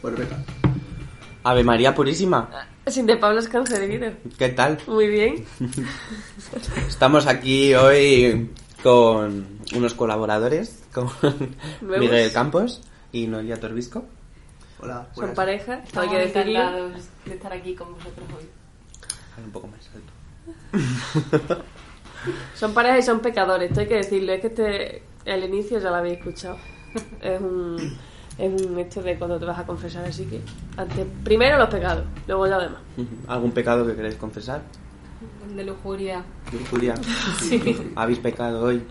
Pues venga. Ave María Purísima, Sin de Pablo Escancerino. ¿qué tal? Muy bien. Estamos aquí hoy con unos colaboradores, con Nuevos. Miguel Campos y Noelia Torbisco. Hola. Son buenas. pareja, hay Estamos que decirlo. encantados de estar aquí con vosotros hoy. Un poco más alto. Son pareja y son pecadores, esto hay que decirlo. Es que este, el inicio ya lo habéis escuchado. Es un, es un hecho de cuando te vas a confesar, así que antes, primero los pecados, luego ya demás. ¿Algún pecado que queréis confesar? El de lujuria. Julia, Sí. ¿habéis pecado hoy?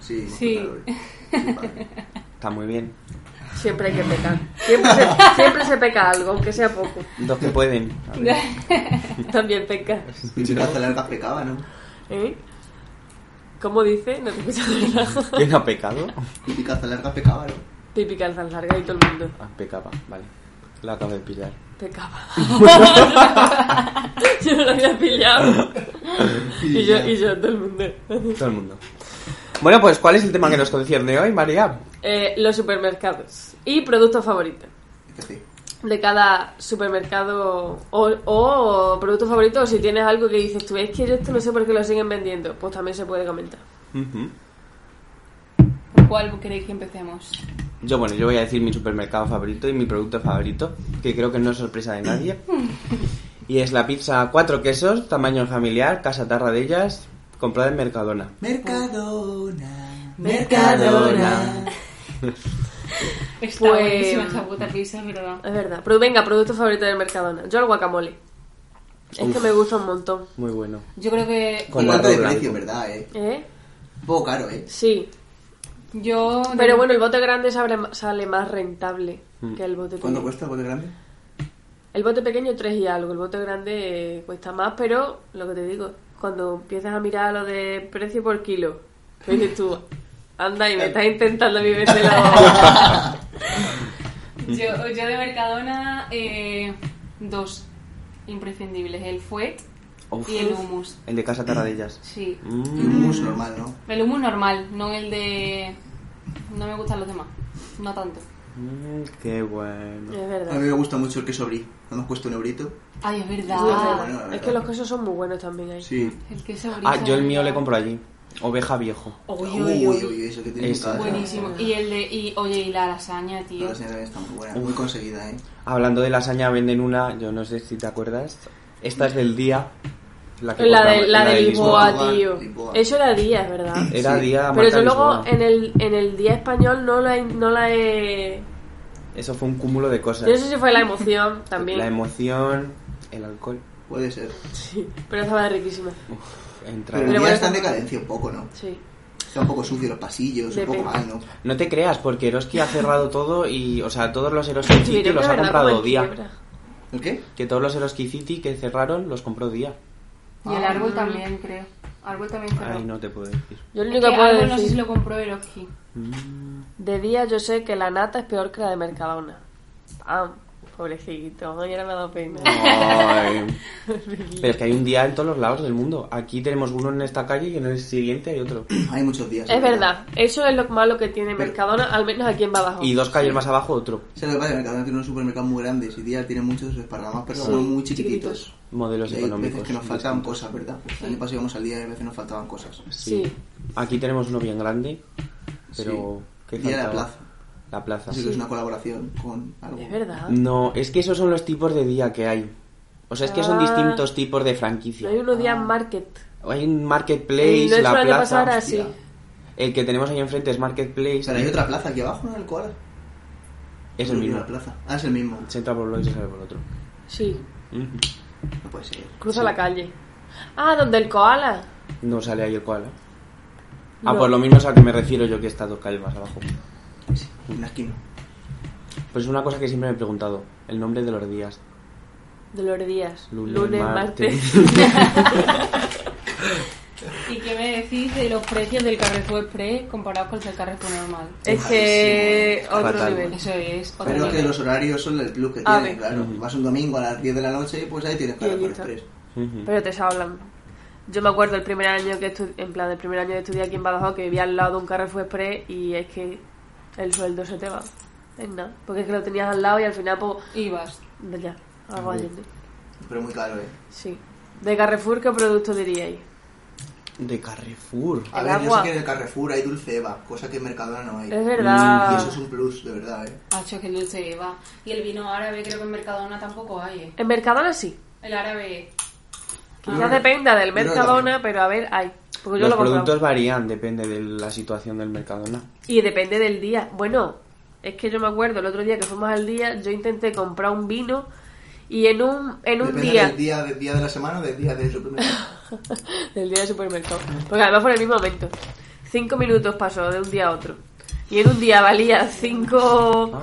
Sí, hemos Sí. tocado hoy. Sí, vale. Está muy bien. Siempre hay que pecar. Siempre se, siempre se peca algo, aunque sea poco. Dos que pueden. También peca. Y calza larga pecaba, ¿no? ¿Eh? ¿Cómo dice? No te escuchas nada. ¿Quién ha pecado? Y calza larga pecaba, ¿no? Pipi calzas largas y todo el mundo. Ah, pecaba, vale. La acabo de pillar. Pecaba. yo no lo había pillado. y yo, y yo, todo el mundo. Todo el mundo. Bueno, pues ¿cuál es el tema que nos concierne hoy, María? Eh, los supermercados y productos favoritos sí. de cada supermercado o, o producto favorito o si tienes algo que dices tú es que yo esto no sé por qué lo siguen vendiendo pues también se puede comentar Ujú. ¿Por cuál queréis que empecemos? Yo, bueno, yo voy a decir mi supermercado favorito y mi producto favorito, que creo que no es sorpresa de nadie. Y es la pizza cuatro quesos, tamaño familiar, casa tarra de ellas, comprada en Mercadona. Mercadona. Mercadona. Está Pues- buenísima esta puta pizza, es verdad. es verdad pero venga producto favorito del Mercadona yo el guacamole es que me gusta un montón Muy bueno. Yo creo que Con arroz de precio, ¿verdad? Eh? ¿eh? Un poco caro, ¿eh? sí yo... pero bueno el bote grande sale, sale más rentable Mm. que el bote ¿Cuánto pequeño cuesta el bote grande? el bote pequeño 3 y algo el bote grande eh, cuesta más pero lo que te digo cuando empiezas a mirar lo de precio por kilo ¿qué dices tú? anda y me estás intentando a mí la Yo, yo de Mercadona, eh, dos imprescindibles. El fuet Uf. y el hummus. El de casa tarra de ellas. Sí. Mm. un hummus normal, ¿no? El hummus normal, no el de... No me gustan los demás. No tanto. Mm, qué bueno. es A verdad mí me gusta mucho el queso brie. Más cuesta un eurito. Ay, es verdad. Es verdad. bueno, la Es verdad. que los quesos son muy buenos también ahí. Sí. El queso Ah, yo el mío le compro allí. Oveja viejo. Uy, Uy, uy, uy, uy. uy, eso que tiene casa. Buenísimo. Y el de... Y, oye, y la lasaña, tío. La también está muy buena, muy conseguida, ¿eh? Hablando de lasaña, venden una, yo no sé si te acuerdas. Esta es del día. La, que La de, la de Lisboa, Lisboa, tío. Lisboa. Eso era día, es verdad. Era Sí. día Pero yo luego en el, en el día español no la, he- no la he... Eso fue un cúmulo de cosas. Yo no sé si fue la emoción también. La emoción, el alcohol. Puede ser. Sí, pero estaba riquísima. Uf, entra. Pero el Pero día bueno, está en decadencia un poco, ¿no? Sí. Está un poco sucio los pasillos, un poco mal, ¿no? No te creas, porque Eroski ha cerrado todo y, o sea, todos los Eroski City los ha comprado día. ¿El qué? Que todos los Eroski City que cerraron los compró día. Y el árbol también, creo. Árbol también cerró. Ay, no te puedo decir. Yo lo único que que puedo árbol no sé decir... si lo compró Eroski. Mm, De día yo sé que la nata es peor que la de Mercadona. Ah, pobrecito. Ahora me ha dado pena. Ay. Pero es que hay un día en todos los lados del mundo. Aquí tenemos uno en esta calle y en el siguiente hay otro. Hay muchos días. Es verdad. Eso es lo malo que tiene Mercadona, al menos aquí en Badajoz. Y dos calles más abajo otro. Se lo que pasa es que Mercadona tiene unos supermercados muy grandes y día tiene muchos esparramados, pero son muy chiquititos. Modelos Y hay económicos. veces que nos faltan distintos. cosas, ¿verdad? El año pasado íbamos al día y a veces nos faltaban cosas. Sí. Aquí tenemos uno bien grande, pero... ¿qué Día de la plaza. La plaza. Es una colaboración con algo. Es verdad. No, es que esos son los tipos de día que hay. O sea, es que son Ah. distintos tipos de franquicia. hay uno día market. Hay un marketplace, no la plaza. El que tenemos ahí enfrente es marketplace. Pero hay otra plaza aquí abajo, ¿no? El Koala. Es el mismo. La plaza. Ah, es el mismo. Se entra por un lado y se sale por otro. Sí. Ujú. No puede ser. Cruza la calle. Ah, donde el koala. No sale ahí el koala. Ah, pues lo mismo es a que me refiero yo que está dos calles más abajo. En la esquina. Pues es una cosa que siempre me he preguntado. El nombre de los días. De los días. Lunes, Lunes, martes. martes. ¿Y qué me decís de los precios del Carrefour Express comparados con el del Carrefour normal? es que otro Fatal. nivel. Eso es otro Pero que los horarios son el plus que A tienen, ver. claro. Vas un domingo a las 10 de la noche, pues ahí tienes Carrefour. Express. Pero te hablan. Yo me acuerdo el primer año que estu- en plan el primer año de estudiar aquí en Badajoz que vivía al lado de un Carrefour Express y es que el sueldo se te va. Es nada. Porque es que lo tenías al lado y al final, pues, Ibas. ya, algo allí. Pero muy caro, ¿eh? Sí. De Carrefour, ¿qué producto diríais? De Carrefour. A El ver, agua. yo sé que en el Carrefour hay dulce Eva, cosa que en Mercadona no hay. Es verdad. Y eso es un plus, de verdad, ¿eh? Hacho, que dulce Eva. Y el vino árabe creo que en Mercadona tampoco hay, ¿eh? En Mercadona sí. El árabe... Quizás Ah. dependa del Mercadona, pero a ver, hay. Porque yo Los lo productos varían, depende de la situación del Mercadona. Y depende del día. Bueno, es que yo me acuerdo el otro día que fuimos al día, yo intenté comprar un vino y en un, en un Depende día, del día, del día de la semana o del día del supermercado. del día del supermercado, porque además fue en el mismo momento. Cinco minutos pasó de un día a otro. Y en un día valía cinco... Ah.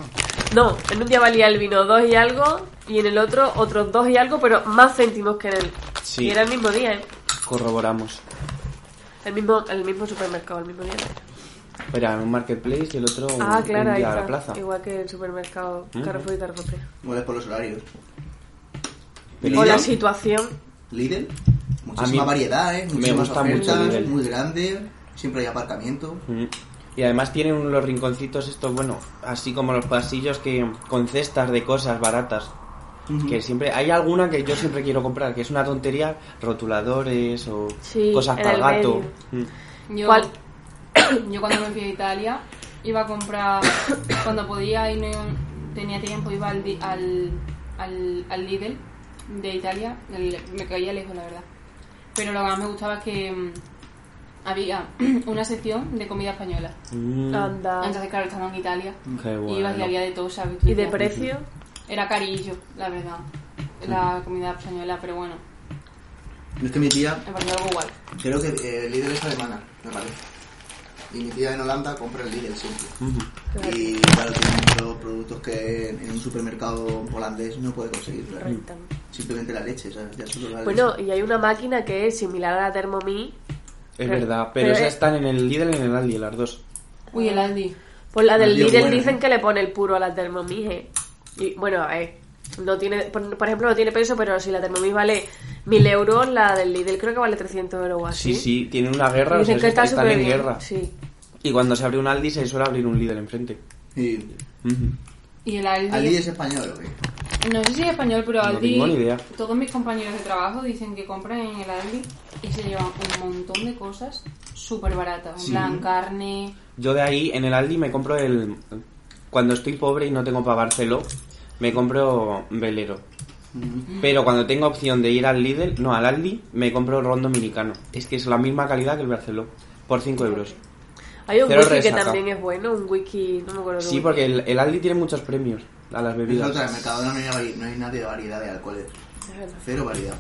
No, en un día valía el vino dos y algo y en el otro otros dos y algo, pero más céntimos que en el... Sí. Y era el mismo día, ¿eh? Corroboramos. El mismo, el mismo supermercado, el mismo día. Era un marketplace y el otro un, Ah, claro, un día a la plaza. Igual que el supermercado Ujú. Carrefour y Carrefour. Play. Igual es por los horarios. O la Lidl, situación. Lidl, muchísima variedad, ¿eh? me Muchísimas gusta mucho ofertas, Lidl. muy grande, siempre hay aparcamiento. Mm. Y además tienen unos rinconcitos estos, bueno, así como los pasillos que con cestas de cosas baratas. Ujú. Que siempre hay alguna que yo siempre quiero comprar, que es una tontería, rotuladores o Sí, cosas para el gato. Mm. Yo, ¿Cuál? yo cuando me fui a Italia iba a comprar, cuando podía y no tenía tiempo, iba al, di- al, al, al Lidl de Italia, el- me caía lejos la verdad. Pero lo que más me gustaba es que mm, había una sección de comida española. Mm, Anda. Entonces, claro, estando en Italia, Qué ibas y bueno. había de todo, ¿sabes? ¿Y de precio? Era carillo, la verdad, la comida española, pero bueno, Es que mi tía, me pareció algo igual. creo que eh, Lidl es alemana, me parece. Y mi tía en Holanda compra el Lidl siempre. Ujú. Y claro, tiene muchos productos que en un supermercado holandés no puede conseguir. claro. Rentan. Simplemente la leche, ¿sabes? Ya solo la Bueno, leche. y hay una máquina que es similar a la Thermomix. Es Pero- verdad, pero, pero esas es- están en el Lidl y en el Aldi, las dos. Uy, el Aldi. Pues la del Lidl dicen ¿eh? que le pone el puro a la Thermomix. ¿eh? Y bueno, eh, no tiene, por, por ejemplo, no tiene peso, pero si la Thermomix vale 1000 euros, la del Lidl creo que vale 300 euros o así. Sí, sí, tienen una guerra, o Dicen sea, que está están súper en bien. guerra. Sí. Y cuando se abre un Aldi se suele abrir un Lidl enfrente. Y el Aldi. Aldi es español, ¿o qué? No sé si es español, pero No Aldi. tengo ni idea. Todos mis compañeros de trabajo dicen que compran en el Aldi y se llevan un montón de cosas súper baratas. En Sí. plan, carne. Yo de ahí en el Aldi me compro el... Cuando estoy pobre y no tengo para Barceló, me compro velero. Pero cuando tengo opción de ir al Lidl, no, al Aldi, me compro ron dominicano. Es que es la misma calidad que el Barceló, por 5 euros. Hay un Cero wiki que también es bueno, un wiki, no me acuerdo. Sí, porque el, el Aldi tiene muchos premios a las Es bebidas. en el no hay, no hay nada de variedad de alcoholes. Cero variedad.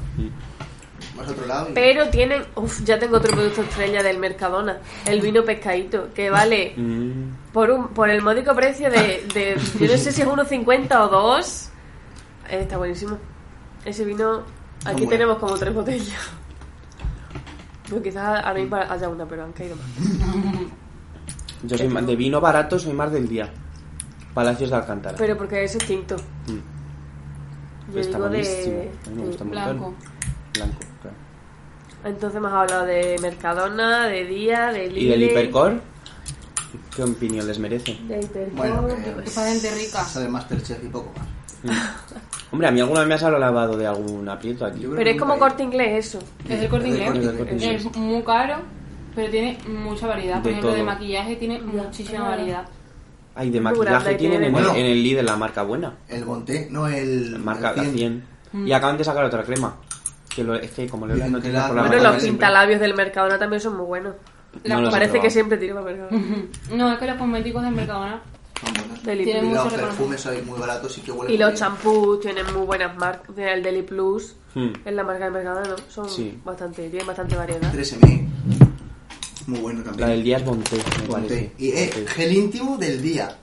Vas a otro lado y... Pero tienen, uff, ya tengo otro producto estrella del Mercadona, el vino pescadito, que vale Mm. Por un por el módico precio de, de yo no sé si es 1,50 o 2. Eh, está buenísimo. Ese vino, aquí bueno. tenemos como tres botellas. Bueno, quizás ahora mismo haya una, pero han caído más. Yo soy más- de vino barato, soy más del día. Palacios de Alcántara. Pero porque es extinto. Mm. Yo Está digo buenísimo. de... A mí me gusta Blanco. montón. Blanco, claro. Entonces me has hablado de Mercadona, de Día, de Lidl... ¿Y del Hipercore? ¿Qué opinión les merece? De Hipercore... Bueno, que- Esa gente rica. Sabe Masterchef y poco más. Hombre, a mí alguna vez me has hablado de algún aprieto aquí. Pero es como corte inglés eso. Es el corte inglés. Es muy caro, pero tiene mucha variedad. Por De ejemplo, de maquillaje tiene muchísima variedad. Ay, de maquillaje tienen en, el, Lidl la marca buena. El Bonté, no el... Marca el la 100. 100. Mm. Y acaban de sacar otra crema. Que lo, es que como le no tiene la- por la Bueno, marca los pintalabios del Mercadona también son muy buenos. No los he Parece que probado. siempre tiro para Mercadona. No, es que los cosméticos del Mercadona Son buenos. Deli Tiene Plus. Y mucho los reconocimiento. perfumes son muy baratos y que huelen Y los bien. champús tienen muy buenas marcas. El Deli Plus, Hmm. es la marca de Mercadona, ¿no? Son Sí. bastante, tienen bastante variedad. 3M. Muy bueno también. La del día es Bonté, me Bonté. parece. Y eh, Sí. gel íntimo del día.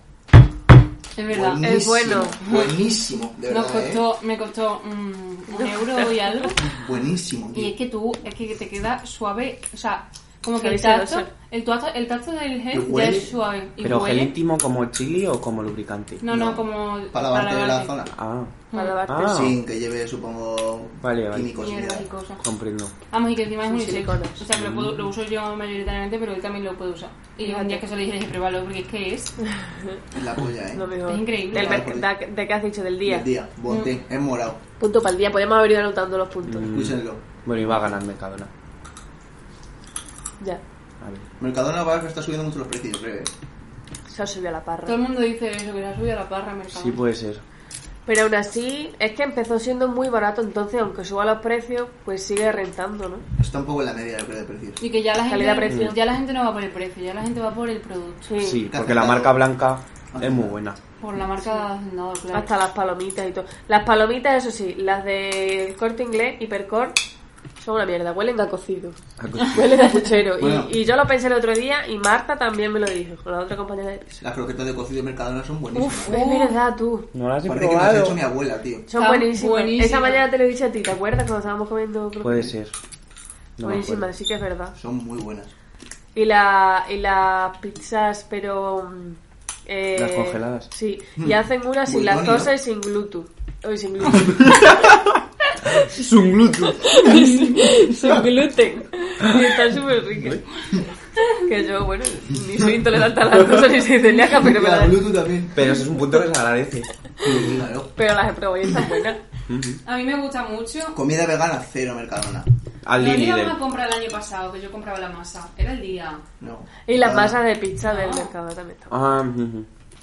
Es verdad. Buenísimo, Es bueno. Buenísimo, de Nos verdad, ¿eh? costó, me costó mm, un euro y algo. Buenísimo, Y tío. es que tú, es que te queda suave, o sea, Como que el tacto, el tacto, el tacto del gel es suave. Y ¿Pero huele. gel íntimo como chili o como lubricante? No, no, No, como Para lavarte la lavarte. zona. Ah, Para lavarte. Ah. Sin que lleve, supongo, Vale, vale. químicos y Mierdas nada. y cosas. comprendo. Vamos, y que encima es unisex. siliconas. O sea, que lo, puedo- lo uso yo mayoritariamente, pero él también lo puede usar. Y un día que se lo dije, dije, pruébalo, porque es que es... Es la polla, ¿eh? Lo mejor. Es increíble. Del de, de qué has dicho? Del día. El día, bote, es morado. Punto para el día. Podemos haber ido anotando los puntos. Mm, Escúchenlo. Bueno, iba a ganar Mercadona. Ya. A ver. Mercadona va a está subiendo mucho los precios, creo. ¿eh? Se ha subido a la parra. Todo el mundo dice eso, que se ha subido a la parra mercado. Sí, puede ser. Pero aún así, es que empezó siendo muy barato, entonces aunque suba los precios, pues sigue rentando, ¿no? Está un poco en la media, creo, de precios. Y que ya la gente, ya la gente no va por el precio, ya la gente va por el producto. Sí, ¿Qué porque la marca blanca es muy buena. Por la marca no, claro. Hasta las palomitas y todo. Las palomitas, eso sí, las de corte inglés, hipercore, son una mierda, huelen a cocido. Huelen a puchero. Y- Bueno. Y, yo lo pensé el otro día y Marta también me lo dijo, con la otra compañera de piso. Las croquetas de cocido de Mercadona son buenísimas. Uf, es verdad, tú. No las he Parece que las ha probado. hecho mi abuela, tío. Son buenísimas. buenísimas. Esa mañana te lo he dicho a ti, ¿te acuerdas cuando estábamos comiendo? croquetas? Puede ser. No buenísimas, sí que es verdad. Son muy buenas. Y, la, y las pizzas, pero... mm, eh, Las congeladas. Sí, y hacen una sin lactosa y sin gluten. Uy, sin gluten. Es un gluten. sin gluten. Y están súper ricas. Que yo, bueno, ni soy intolerante a la lactosa ni soy celíaca, pero, me la las- Bluetooth también. Pero eso es un punto que se agradece. Claro. pero las he probado y están buenas. A mí me gusta mucho. Comida vegana, cero Mercadona. Al Lidl. íbamos a comprar el año pasado, que yo compraba la masa. Era el día. No. Y las Mercadona. masas de pizza del mercado también Ah.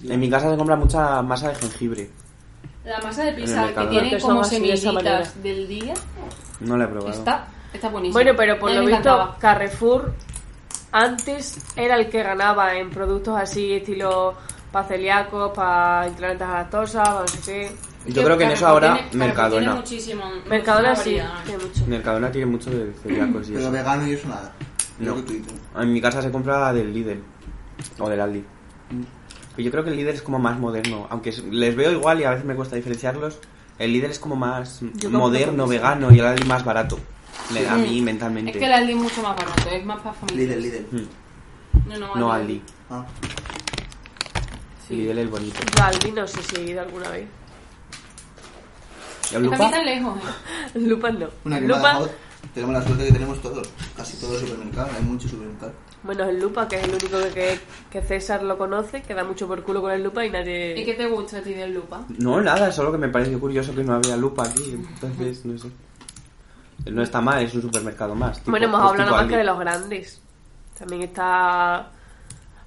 En mi casa se compra mucha masa de jengibre. La masa de pizza que tiene como semillitas del día No la he probado. está, está buenísima. Bueno, pero por lo visto, encantaba. Carrefour antes era el que ganaba en productos así, estilo para celíacos, para intolerantes a la lactosa, para no sé qué. Yo creo que en eso ahora tiene- Mercadona. Tiene muchísimo. Mercadona sí, tiene mucho. Mercadona tiene mucho de celíacos y Pero eso. vegano y eso nada. No. En mi casa se compra del Lidl. O del Aldi. Pero yo creo que el Lidl es como más moderno. Aunque es- les veo igual y a veces me cuesta diferenciarlos. El Lidl es como más moderno, vegano y el Aldi más barato. Le- A mí Es mentalmente. que el Aldi es mucho más barato, es más para familia. Lidl, Lidl. Mm. No, no, No Aldi. Ah. Lidl es bonito. Yo Aldi no sé si he ido alguna vez. ¿Y Está a Lupa? aquí tan lejos, ¿eh? Lupas no. Una Lupa. Tenemos la suerte que tenemos todos. Casi todos supermercados. Hay muchos supermercados. bueno, el Lupa, que es el único que, que César lo conoce, que da mucho por culo con el Lupa y nadie... ¿Y qué te gusta a ti del lupa? No, nada, solo que me pareció curioso que no había Lupa aquí. Entonces, no sé. No está mal, es un supermercado más. tipo- Bueno, hemos hablado nada más que de los grandes. También está...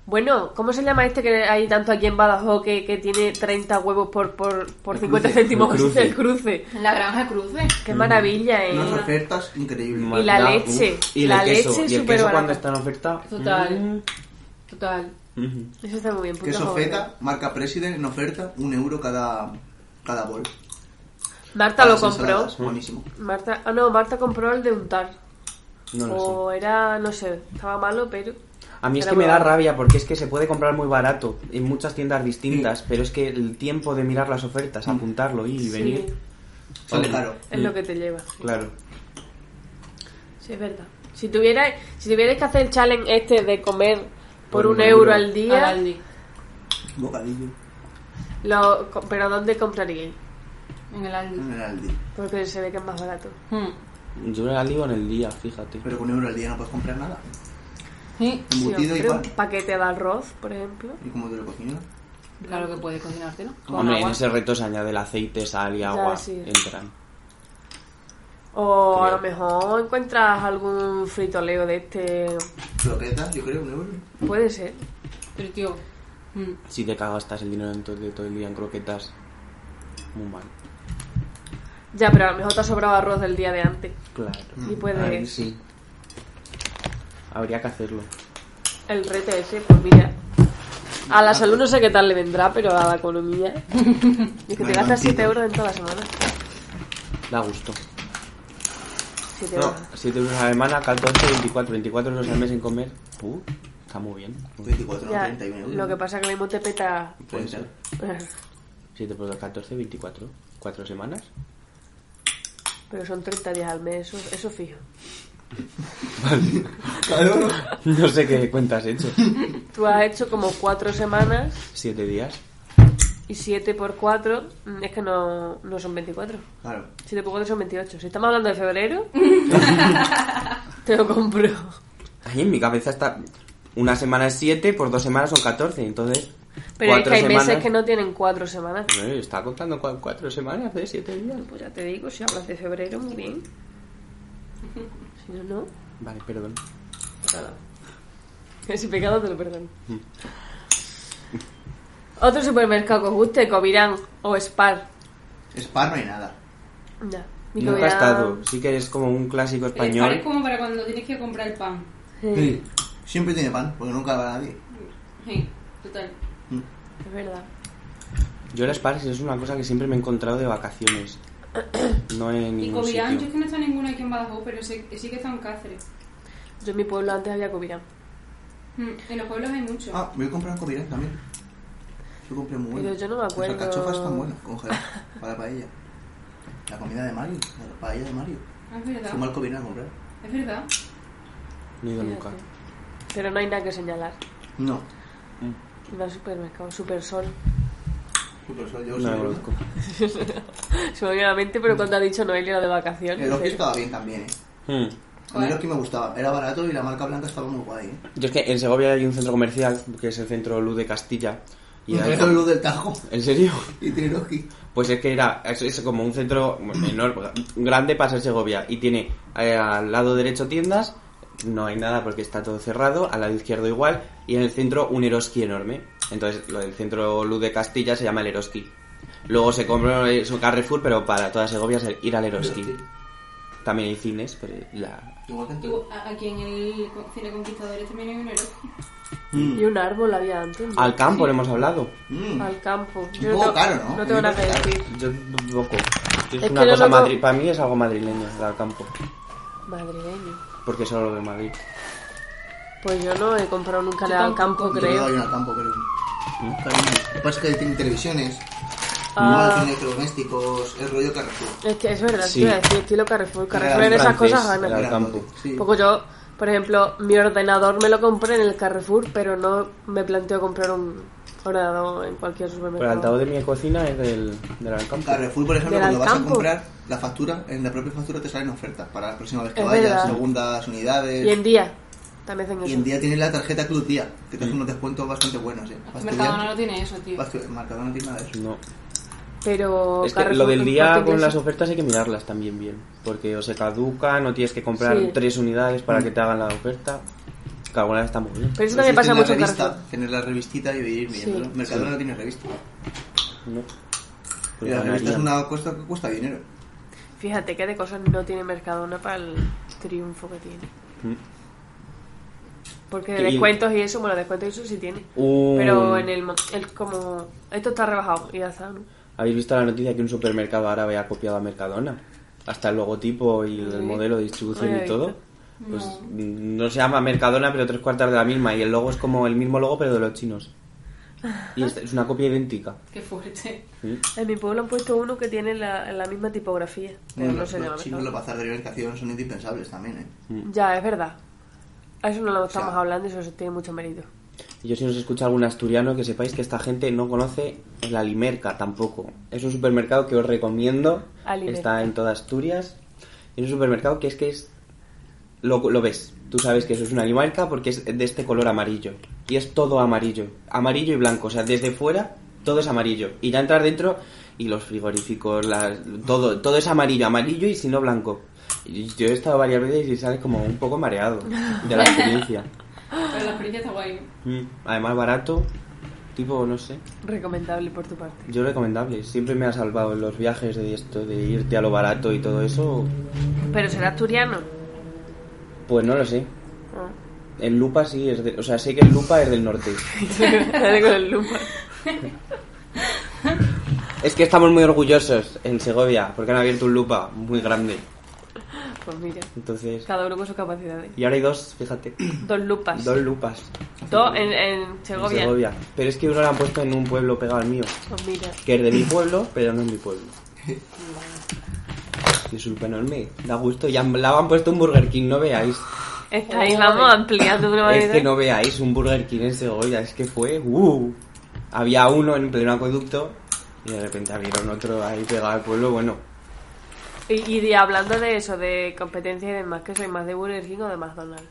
Bueno, ¿cómo se llama este que hay tanto aquí en Badajoz que, que tiene 30 huevos por, por, por El 50 cruce, céntimos? el cruce. El cruce. La granja cruce. Qué maravilla, ¿eh? Unas ofertas increíbles. Y la leche, uf. Y la el queso. leche y el queso barata. cuando está en oferta. Total. mm, Total. Eso está muy bien. Queso feta, marca President en oferta, un euro cada, cada bol. Marta Para lo compró. Buenísimo. Marta, ah, no, Marta compró el de untar. No lo sé. o era, no sé, estaba malo, pero... A mí es que me da rabia porque es que se puede comprar muy barato en muchas tiendas distintas, pero es que el tiempo de mirar las ofertas, apuntarlo y Sí, venir. Vale. caro. es lo que te lleva. Claro. Sí, es verdad. Si tuvierais, si tuvierais que hacer el challenge este de comer por, Por un un euro, euro. al Al día, Aldi. Bocadillo. lo, pero ¿dónde compraríais? En el Aldi. En el Aldi. Porque se ve que es más barato. Hmm. Yo en el digo en el día, fíjate. Pero con un euro al día no puedes comprar nada. Sí, Sí, Embutido hombre, igual. un paquete de arroz, por ejemplo. ¿Y cómo te lo cocinas? claro que puedes cocinártelo. Con Hombre, en ese reto se añade el aceite, sal y agua. sí. Entran. O a lo mejor encuentras algún fritoleo de este. Croquetas, yo creo, un euro. Puede ser. Pero tío, hmm. Si te cagastas el dinero en todo, de todo el día en croquetas, muy mal. Ya, pero a lo mejor te ha sobrado arroz del día de antes. Claro. Y puedes. Ahí sí. Habría que hacerlo. El reto ese, pues mira. A la salud no sé qué tal le vendrá, pero a la economía. Y que te gastas 7 euros en toda la semana. Da gusto. 7 No, euros. 7 euros a la semana, 14, 24, 24 euros al mes en comer. Uh, está muy bien. 24, no, Ya, 31 euros. lo que pasa es que lo mismo te peta. Puede ser. 7 por 14, 24. 4 semanas. Pero son 30 días al mes, eso, eso fijo. Claro. No sé qué cuentas has hecho. Tú has hecho como cuatro semanas Siete días. y siete por cuatro mm, es que no, no son 24. Claro. 7 por 4 son 28. Si estamos hablando de febrero, te lo compro. Ahí en mi cabeza está. Una semana es siete, por dos semanas son 14. Entonces. Pero es que hay semanas. meses que no tienen cuatro semanas. Eh, está contando cua- cuatro semanas de siete días. Pues ya te digo, si hablas de febrero, muy bien. Si no, no. Vale, perdón. Nada. Ese pecado te lo perdono. Otro supermercado que os guste, Covirán o Spar. Spar no hay nada. Ya. Mi Nunca he Covirán- estado. Sí que es como un clásico El Spar es español. como para cuando tienes que comprar el pan. Sí. Siempre tiene pan, porque nunca va nadie. Sí, total. Es verdad. Yo el Spars es una cosa que siempre me he encontrado de vacaciones. No en Y ningún Covirán, yo es que no está ninguna aquí en Badajoz, pero sé- sí que está en Cáceres. Yo en mi pueblo antes había Covirán. Mm, En los pueblos hay mucho. Ah, voy a comprar Covirán también. Yo compré muy bueno. Pero yo no me acuerdo. Las alcachofas están buenas, congeladas, para paella. La comida de Mario, la paella de Mario. Ah, es verdad. Al Covirán a comprar. Es verdad. No he ido nunca. Pero no hay nada que señalar. No. No hay supermercado, Super Sol. Super Sol, yo No sí, lo conozco. Se me viene a la mente, pero cuando ha dicho Noelia era de vacaciones. El Oki pero- estaba bien también, eh. Hmm. A mí el Oki me gustaba. Era barato y la marca blanca estaba muy guay, eh. Yo es que en Segovia hay un centro comercial que es el centro Luz de Castilla. Y hay- el luz del Tajo. ¿En serio? Y tiene el Oki. Pues es que era es, es como un centro enorme, grande para ser Segovia y tiene eh, al lado derecho tiendas, no hay nada porque está todo cerrado, al lado izquierdo igual y en el centro un Eroski enorme. Entonces lo del centro Luz de Castilla se llama el Eroski. Luego se compró su Carrefour, pero para toda Segovia es el ir al Eroski. También hay cines, pero la... Aquí en el Cine Conquistadores también hay un héroe. Y un árbol había antes. ¿no? Al campo le hemos hablado. Mm. Al campo. Un Yo poco tengo- caro, ¿no? No tengo nada que decir. Yo un poco. Es, Es una no cosa madri- Para mí es algo madrileño, el al campo. Madrileño. Porque solo lo de Madrid. Pues yo no he comprado nunca Yo nada al campo, Yo creo. hay una campo, creo. Lo que pasa es que tienen televisiones, Ah. no electrodomésticos, el rollo Carrefour. Es que es verdad, Sí. decir, estilo Carrefour. Carrefour en esas francés, cosas gana. al. Poco yo, por ejemplo, mi ordenador me lo compré en el Carrefour, pero no me planteo comprar un ordenador en cualquier Pero el supermercado. altavoz de mi cocina es del, del Alcampo. Carrefour, por ejemplo, ¿Del cuando vas a comprar la factura, en la propia factura te salen ofertas para la próxima vez que Es vayas, verdad. segundas unidades. Y en día también hacen Y en día tienes la tarjeta Club Día, que te hace unos descuentos bastante buenos. ¿eh? Mercadona no tiene eso, tío. Mercadona no tiene nada de eso. No. Pero Es que lo del no día con las ofertas hay que mirarlas también bien. Porque o se caducan o tienes que comprar Sí. tres unidades para que te hagan la oferta. Que alguna vez está muy bien. Pero eso Pero también pasa mucho en la revista, Carrefour. Tener la revistita y ir viéndolo. Sí. Mercadona Sí. no tiene revista. No. Y Pues la revista es una cuesta que cuesta dinero. Fíjate que de cosas no tiene Mercadona para el triunfo que tiene. Mm. Porque de descuentos y eso, bueno, descuentos y eso sí tiene. Pero en el, mo- el como... Esto está rebajado y ya está, ¿no? ¿Habéis visto la noticia que un supermercado árabe ha copiado a Mercadona? Hasta el logotipo y el Sí. modelo de distribución No lo y todo. Pues mm, no se llama Mercadona, pero tres cuartas de la misma. Y el logo es como el mismo logo, pero de los chinos. Y es, una copia idéntica. Qué fuerte. ¿Mm? En mi pueblo han puesto uno que tiene la, la misma tipografía. Pero Bueno, no los, se llama los chinos, los Mercadona. bazar de orientación son indispensables también, ¿eh? Ya, es verdad. A eso no lo estamos sea- hablando y eso tiene mucho mérito. Y yo si nos escucha algún asturiano, que sepáis que esta gente no conoce el Alimerca tampoco. Es un supermercado que os recomiendo. Alimerca. Está en toda Asturias. Es un supermercado que es que es... Lo, lo ves. Tú sabes que eso es una Alimerca porque es de este color amarillo. Y es todo amarillo. Amarillo y blanco. O sea, desde fuera todo es amarillo. Y ya entrar dentro y los frigoríficos, las- todo, todo es amarillo, amarillo y si no blanco. Yo he estado varias veces y sales como un poco mareado de la experiencia. Pero la experiencia está guay. Mm, Además barato, tipo, no sé. Recomendable por tu parte. Yo recomendable, siempre me ha salvado en los viajes de esto, de irte a lo barato y todo eso. Pero será asturiano. Pues no lo sé. Ah. En Lupa sí, es de- o sea, sé que en Lupa es del norte. Dale con el lupa. Es que estamos muy orgullosos en Segovia, porque han abierto un Lupa muy grande. Pues mira, Entonces... cada uno con sus capacidades. Y ahora hay dos, fíjate. Dos lupas. Dos Lupas Dos en, en en Segovia. Pero es que uno lo han puesto en un pueblo pegado al mío. Pues mira. Que es de mi pueblo, pero no es mi pueblo. Es súper enorme. Da gusto. Ya la han puesto un Burger King, no veáis. Estáis, vamos, ampliando una Es que no veáis un Burger King en Segovia. Es que fue... Uh, había uno en pleno acueducto y de repente abrieron otro ahí pegado al pueblo. Bueno, Y, y de- hablando de eso, de competencia y demás, que soy más de Burger King o de McDonald's.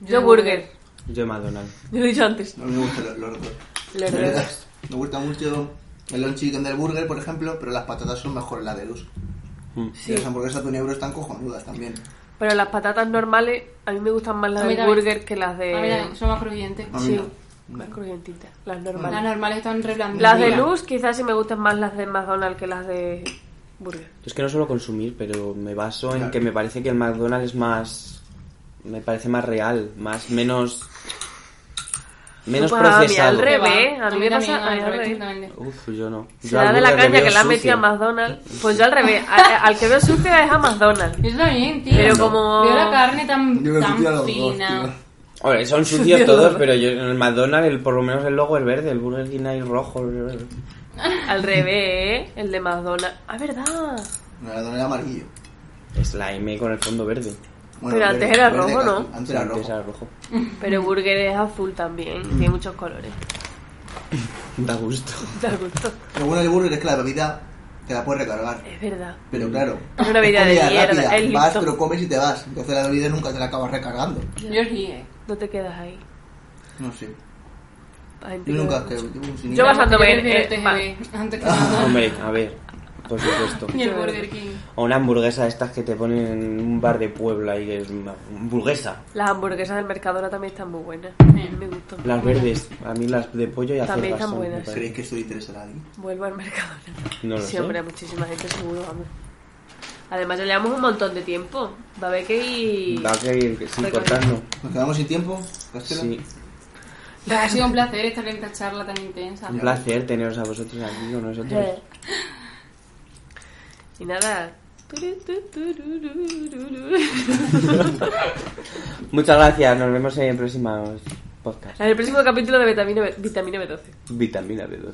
Yo, Yo Burger. yo McDonald's. Yo lo he dicho antes. A mí me gustan los, los dos. Los dos. Me gusta mucho el long chicken del burger, por ejemplo, pero las patatas son mejor las de luz. Mm. Y las hamburguesas de un euro están cojonudas también. Pero las patatas normales, a mí me gustan más las A mí del también. burger que las de... A mí también, son más crujientes. A mí Sí, no. más crujientitas. Las Las normales. normales están re blanditas. Las de luz quizás sí me gustan más las de McDonald's que las de burger. Es que no suelo consumir, pero me baso en Claro. que me parece que el McDonald's es más... Me parece más real, más... menos... Menos Pues a mí al procesado. revés. A mí me pasa- al revés. también. Uf, yo no. Yo Será al de la caña que la han metido a. McDonald's. Pues yo al revés. A- al que veo sucio es a McDonald's. Yo también, tío. Pero como- Veo la carne tan, Yo me tan dos, fina. tío. Hombre, son sucios todos, pero yo en el McDonald's el, por lo menos el logo es verde, el Burger King hay rojo. Al revés, ¿eh? el de McDonald's. Ah, verdad. La de amarillo. Es la M con el fondo verde. Pero antes era rojo, ¿no? Antes era Antes rojo. era rojo. Pero burger es azul también. Tiene muchos colores. Da gusto. Da gusto. Lo bueno del burger es que la bebida te la puedes recargar. Es verdad. Pero claro, Es una bebida de mierda, rápida. es Vas, pero comes y te vas. Entonces la bebida nunca te la acabas recargando. Yo sí, eh. No te quedas ahí. No sé. Gente Yo que- nunca que Yo ir. basándome en- eh, antes que nada. Hombre, a ver, por supuesto. Y el Burger King. O una hamburguesa de estas que te ponen en un bar de Puebla y que es una hamburguesa. Las hamburguesas del Mercadona también están muy buenas. A mí me gustan. Las verdes, a mí las de pollo y También acelgas están son, buenas. ¿Creéis que estoy interesado ahí? Vuelvo al Mercadona. No lo sí, sé. hombre, a muchísima gente seguro, vamos. Además, ya llevamos un montón de tiempo. Va a haber que ir... Va a querer ir sin Recorrido. cortarnos. ¿Nos quedamos sin tiempo? Sí, Ha sido un placer estar en esta charla tan intensa. un placer teneros a vosotros aquí con nosotros. Eh. Y nada... Muchas gracias, nos vemos en próximos podcasts. En el próximo capítulo de Vitamina, B- Vitamina B12. Vitamina B12.